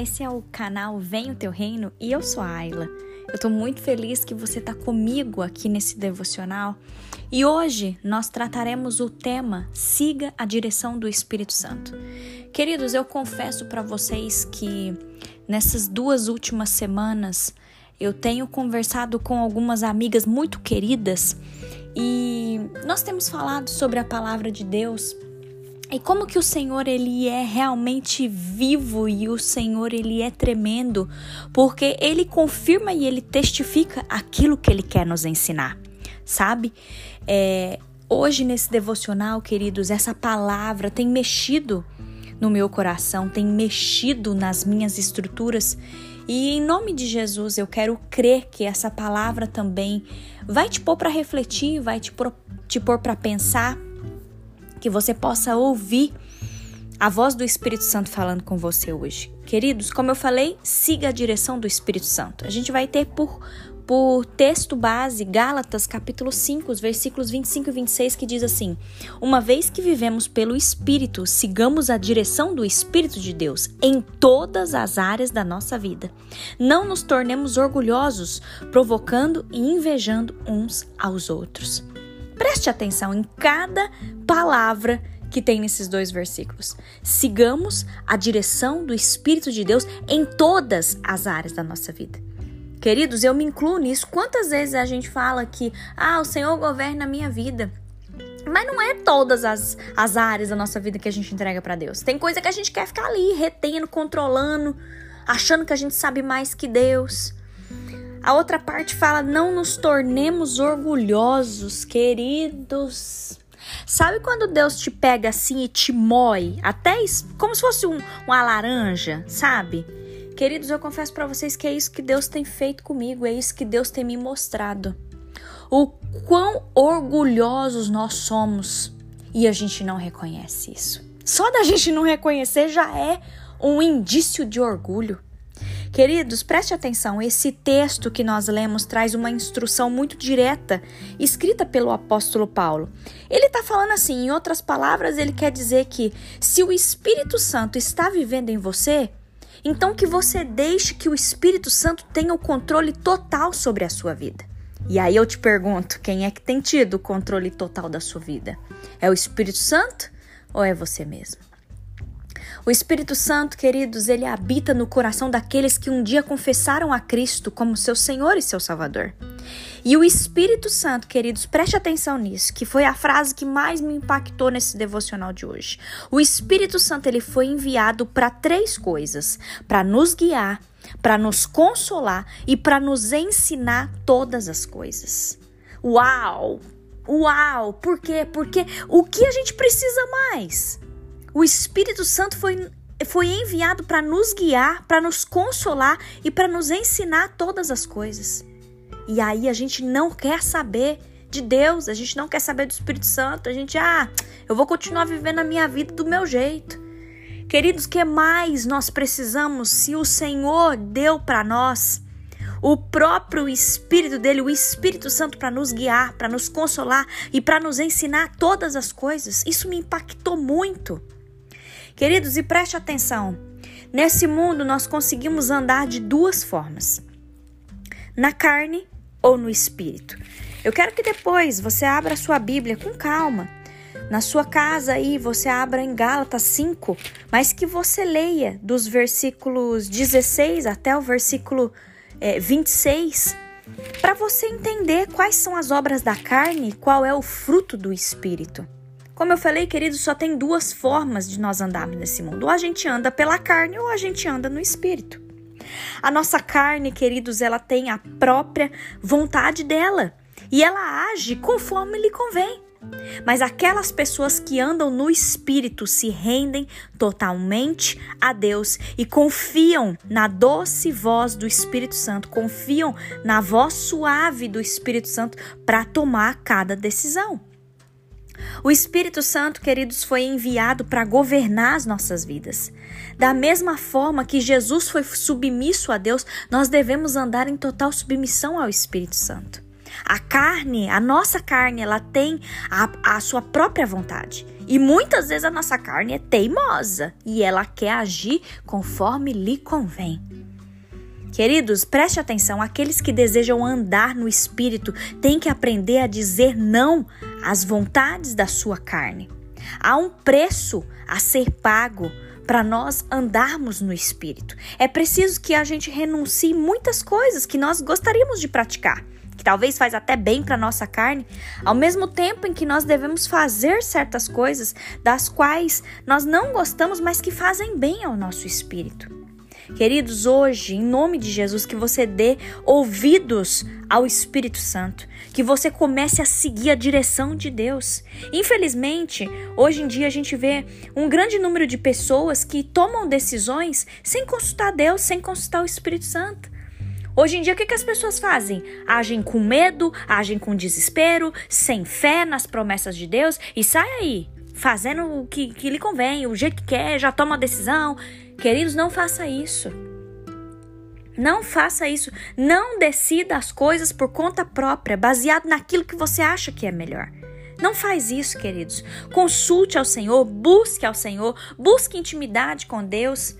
esse é o canal Vem o Teu Reino e eu sou a Ayla. Eu tô muito feliz que você tá comigo aqui nesse devocional e hoje nós trataremos o tema Siga a direção do Espírito Santo. Queridos, eu confesso para vocês que nessas duas últimas semanas eu tenho conversado com algumas amigas muito queridas e nós temos falado sobre a palavra de Deus e como que o Senhor ele é realmente vivo e o Senhor ele é tremendo, porque ele confirma e ele testifica aquilo que ele quer nos ensinar, sabe? É, hoje nesse devocional, queridos, essa palavra tem mexido no meu coração, tem mexido nas minhas estruturas. E em nome de Jesus, eu quero crer que essa palavra também vai te pôr para refletir, vai te pôr, te pôr para pensar que você possa ouvir a voz do Espírito Santo falando com você hoje. Queridos, como eu falei, siga a direção do Espírito Santo. A gente vai ter por, por texto base Gálatas capítulo 5, os versículos 25 e 26 que diz assim: Uma vez que vivemos pelo Espírito, sigamos a direção do Espírito de Deus em todas as áreas da nossa vida. Não nos tornemos orgulhosos, provocando e invejando uns aos outros. Preste atenção em cada palavra que tem nesses dois versículos. Sigamos a direção do Espírito de Deus em todas as áreas da nossa vida. Queridos, eu me incluo nisso. Quantas vezes a gente fala que, ah, o Senhor governa a minha vida. Mas não é todas as, as áreas da nossa vida que a gente entrega para Deus. Tem coisa que a gente quer ficar ali, retendo, controlando, achando que a gente sabe mais que Deus. A outra parte fala: não nos tornemos orgulhosos, queridos. Sabe quando Deus te pega assim e te moe, até como se fosse um, uma laranja, sabe? Queridos, eu confesso para vocês que é isso que Deus tem feito comigo, é isso que Deus tem me mostrado. O quão orgulhosos nós somos e a gente não reconhece isso. Só da gente não reconhecer já é um indício de orgulho. Queridos, preste atenção, esse texto que nós lemos traz uma instrução muito direta, escrita pelo apóstolo Paulo. Ele está falando assim, em outras palavras, ele quer dizer que se o Espírito Santo está vivendo em você, então que você deixe que o Espírito Santo tenha o controle total sobre a sua vida. E aí eu te pergunto, quem é que tem tido o controle total da sua vida? É o Espírito Santo ou é você mesmo? O Espírito Santo, queridos, ele habita no coração daqueles que um dia confessaram a Cristo como seu Senhor e seu Salvador. E o Espírito Santo, queridos, preste atenção nisso, que foi a frase que mais me impactou nesse devocional de hoje. O Espírito Santo ele foi enviado para três coisas: para nos guiar, para nos consolar e para nos ensinar todas as coisas. Uau! Uau! Por quê? Porque o que a gente precisa mais? O Espírito Santo foi, foi enviado para nos guiar, para nos consolar e para nos ensinar todas as coisas. E aí a gente não quer saber de Deus, a gente não quer saber do Espírito Santo, a gente, ah, eu vou continuar vivendo a minha vida do meu jeito. Queridos, que mais nós precisamos se o Senhor deu para nós o próprio Espírito dele, o Espírito Santo, para nos guiar, para nos consolar e para nos ensinar todas as coisas? Isso me impactou muito. Queridos, e preste atenção: nesse mundo nós conseguimos andar de duas formas: na carne ou no espírito. Eu quero que depois você abra a sua Bíblia com calma. Na sua casa aí, você abra em Gálatas 5, mas que você leia dos versículos 16 até o versículo é, 26, para você entender quais são as obras da carne, qual é o fruto do espírito. Como eu falei, querido, só tem duas formas de nós andarmos nesse mundo: ou a gente anda pela carne ou a gente anda no espírito. A nossa carne, queridos, ela tem a própria vontade dela e ela age conforme lhe convém. Mas aquelas pessoas que andam no espírito se rendem totalmente a Deus e confiam na doce voz do Espírito Santo, confiam na voz suave do Espírito Santo para tomar cada decisão. O Espírito Santo, queridos, foi enviado para governar as nossas vidas. Da mesma forma que Jesus foi submisso a Deus, nós devemos andar em total submissão ao Espírito Santo. A carne, a nossa carne, ela tem a, a sua própria vontade. E muitas vezes a nossa carne é teimosa e ela quer agir conforme lhe convém. Queridos, preste atenção: aqueles que desejam andar no espírito têm que aprender a dizer não às vontades da sua carne. Há um preço a ser pago para nós andarmos no espírito. É preciso que a gente renuncie muitas coisas que nós gostaríamos de praticar, que talvez faz até bem para nossa carne, ao mesmo tempo em que nós devemos fazer certas coisas das quais nós não gostamos, mas que fazem bem ao nosso espírito. Queridos, hoje, em nome de Jesus, que você dê ouvidos ao Espírito Santo, que você comece a seguir a direção de Deus. Infelizmente, hoje em dia a gente vê um grande número de pessoas que tomam decisões sem consultar Deus, sem consultar o Espírito Santo. Hoje em dia, o que, as pessoas fazem? Agem com medo, agem com desespero, sem fé nas promessas de Deus e sai aí, fazendo o que, que lhe convém, o jeito que quer, já toma a decisão. Queridos, não faça isso. Não faça isso. Não decida as coisas por conta própria, baseado naquilo que você acha que é melhor. Não faz isso, queridos. Consulte ao Senhor, busque ao Senhor, busque intimidade com Deus.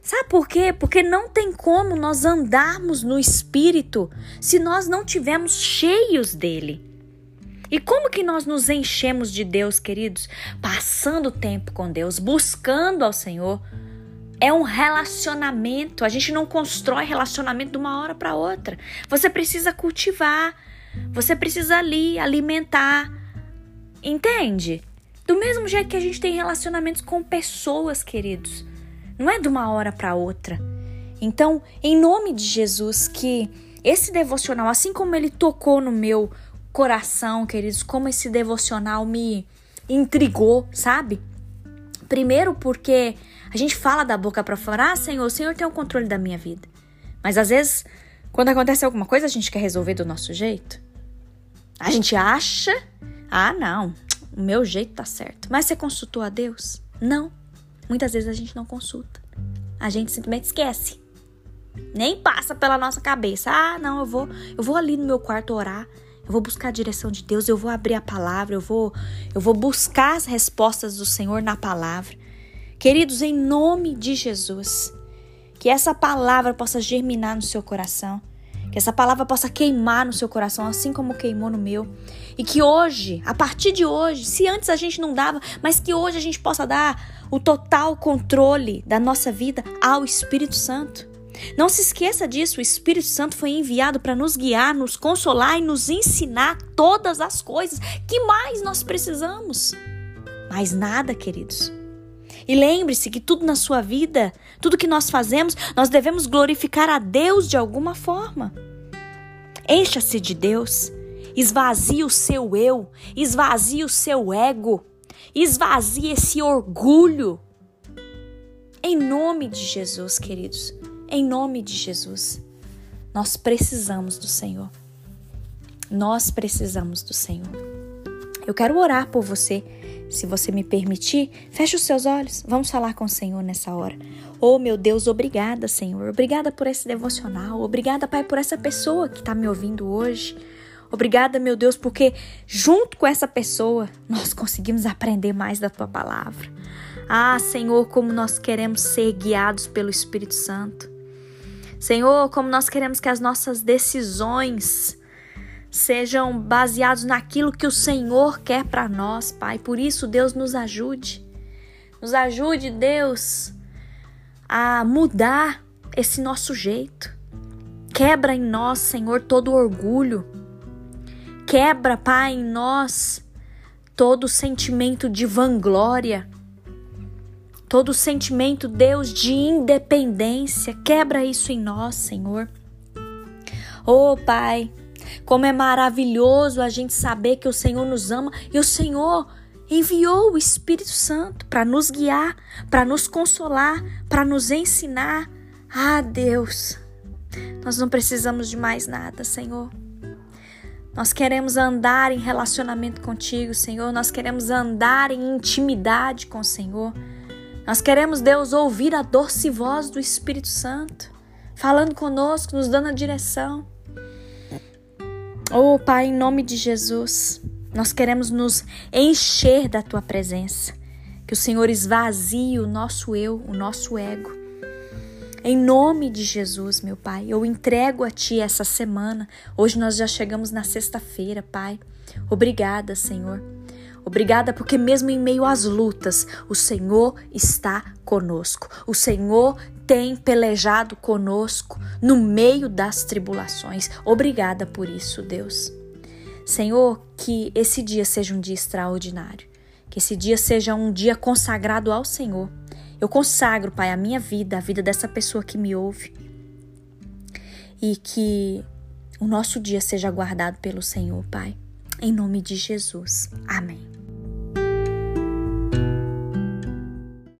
Sabe por quê? Porque não tem como nós andarmos no Espírito se nós não tivermos cheios dele. E como que nós nos enchemos de Deus, queridos? Passando tempo com Deus, buscando ao Senhor. É um relacionamento. A gente não constrói relacionamento de uma hora para outra. Você precisa cultivar. Você precisa ali alimentar. Entende? Do mesmo jeito que a gente tem relacionamentos com pessoas, queridos. Não é de uma hora para outra. Então, em nome de Jesus, que esse devocional, assim como ele tocou no meu coração, queridos, como esse devocional me intrigou, sabe? Primeiro porque a gente fala da boca para fora, ah, Senhor, o Senhor tem o controle da minha vida. Mas às vezes, quando acontece alguma coisa, a gente quer resolver do nosso jeito. A gente acha, ah, não, o meu jeito tá certo. Mas você consultou a Deus? Não. Muitas vezes a gente não consulta. A gente simplesmente esquece. Nem passa pela nossa cabeça. Ah, não, eu vou, eu vou ali no meu quarto orar. Eu vou buscar a direção de Deus, eu vou abrir a palavra, eu vou eu vou buscar as respostas do Senhor na palavra. Queridos, em nome de Jesus, que essa palavra possa germinar no seu coração, que essa palavra possa queimar no seu coração, assim como queimou no meu. E que hoje, a partir de hoje, se antes a gente não dava, mas que hoje a gente possa dar o total controle da nossa vida ao Espírito Santo. Não se esqueça disso, o Espírito Santo foi enviado para nos guiar, nos consolar e nos ensinar todas as coisas que mais nós precisamos. Mais nada, queridos. E lembre-se que tudo na sua vida, tudo que nós fazemos, nós devemos glorificar a Deus de alguma forma. Encha-se de Deus, esvazie o seu eu, esvazie o seu ego, esvazie esse orgulho. Em nome de Jesus, queridos, em nome de Jesus, nós precisamos do Senhor. Nós precisamos do Senhor. Eu quero orar por você se você me permitir, feche os seus olhos. Vamos falar com o Senhor nessa hora. Oh, meu Deus, obrigada, Senhor. Obrigada por esse devocional. Obrigada, Pai, por essa pessoa que está me ouvindo hoje. Obrigada, meu Deus, porque junto com essa pessoa nós conseguimos aprender mais da tua palavra. Ah, Senhor, como nós queremos ser guiados pelo Espírito Santo. Senhor, como nós queremos que as nossas decisões sejam baseados naquilo que o Senhor quer para nós, Pai. Por isso, Deus nos ajude. Nos ajude, Deus, a mudar esse nosso jeito. Quebra em nós, Senhor, todo orgulho. Quebra, Pai, em nós todo sentimento de vanglória. Todo sentimento, Deus, de independência. Quebra isso em nós, Senhor. Oh, Pai, como é maravilhoso a gente saber que o Senhor nos ama e o Senhor enviou o Espírito Santo para nos guiar, para nos consolar, para nos ensinar. Ah, Deus, nós não precisamos de mais nada, Senhor. Nós queremos andar em relacionamento contigo, Senhor. Nós queremos andar em intimidade com o Senhor. Nós queremos, Deus, ouvir a doce voz do Espírito Santo, falando conosco, nos dando a direção. Oh, Pai, em nome de Jesus, Nós queremos nos encher da tua presença. Que o Senhor esvazie o nosso eu, o nosso ego. Em nome de Jesus, meu Pai, eu entrego a Ti essa semana. Hoje nós já chegamos na sexta-feira, Pai. Obrigada, Senhor. Obrigada porque, mesmo em meio às lutas, o Senhor está conosco. O Senhor tem pelejado conosco no meio das tribulações. Obrigada por isso, Deus. Senhor, que esse dia seja um dia extraordinário, que esse dia seja um dia consagrado ao Senhor. Eu consagro, Pai, a minha vida, a vida dessa pessoa que me ouve, e que o nosso dia seja guardado pelo Senhor, Pai. Em nome de Jesus. Amém.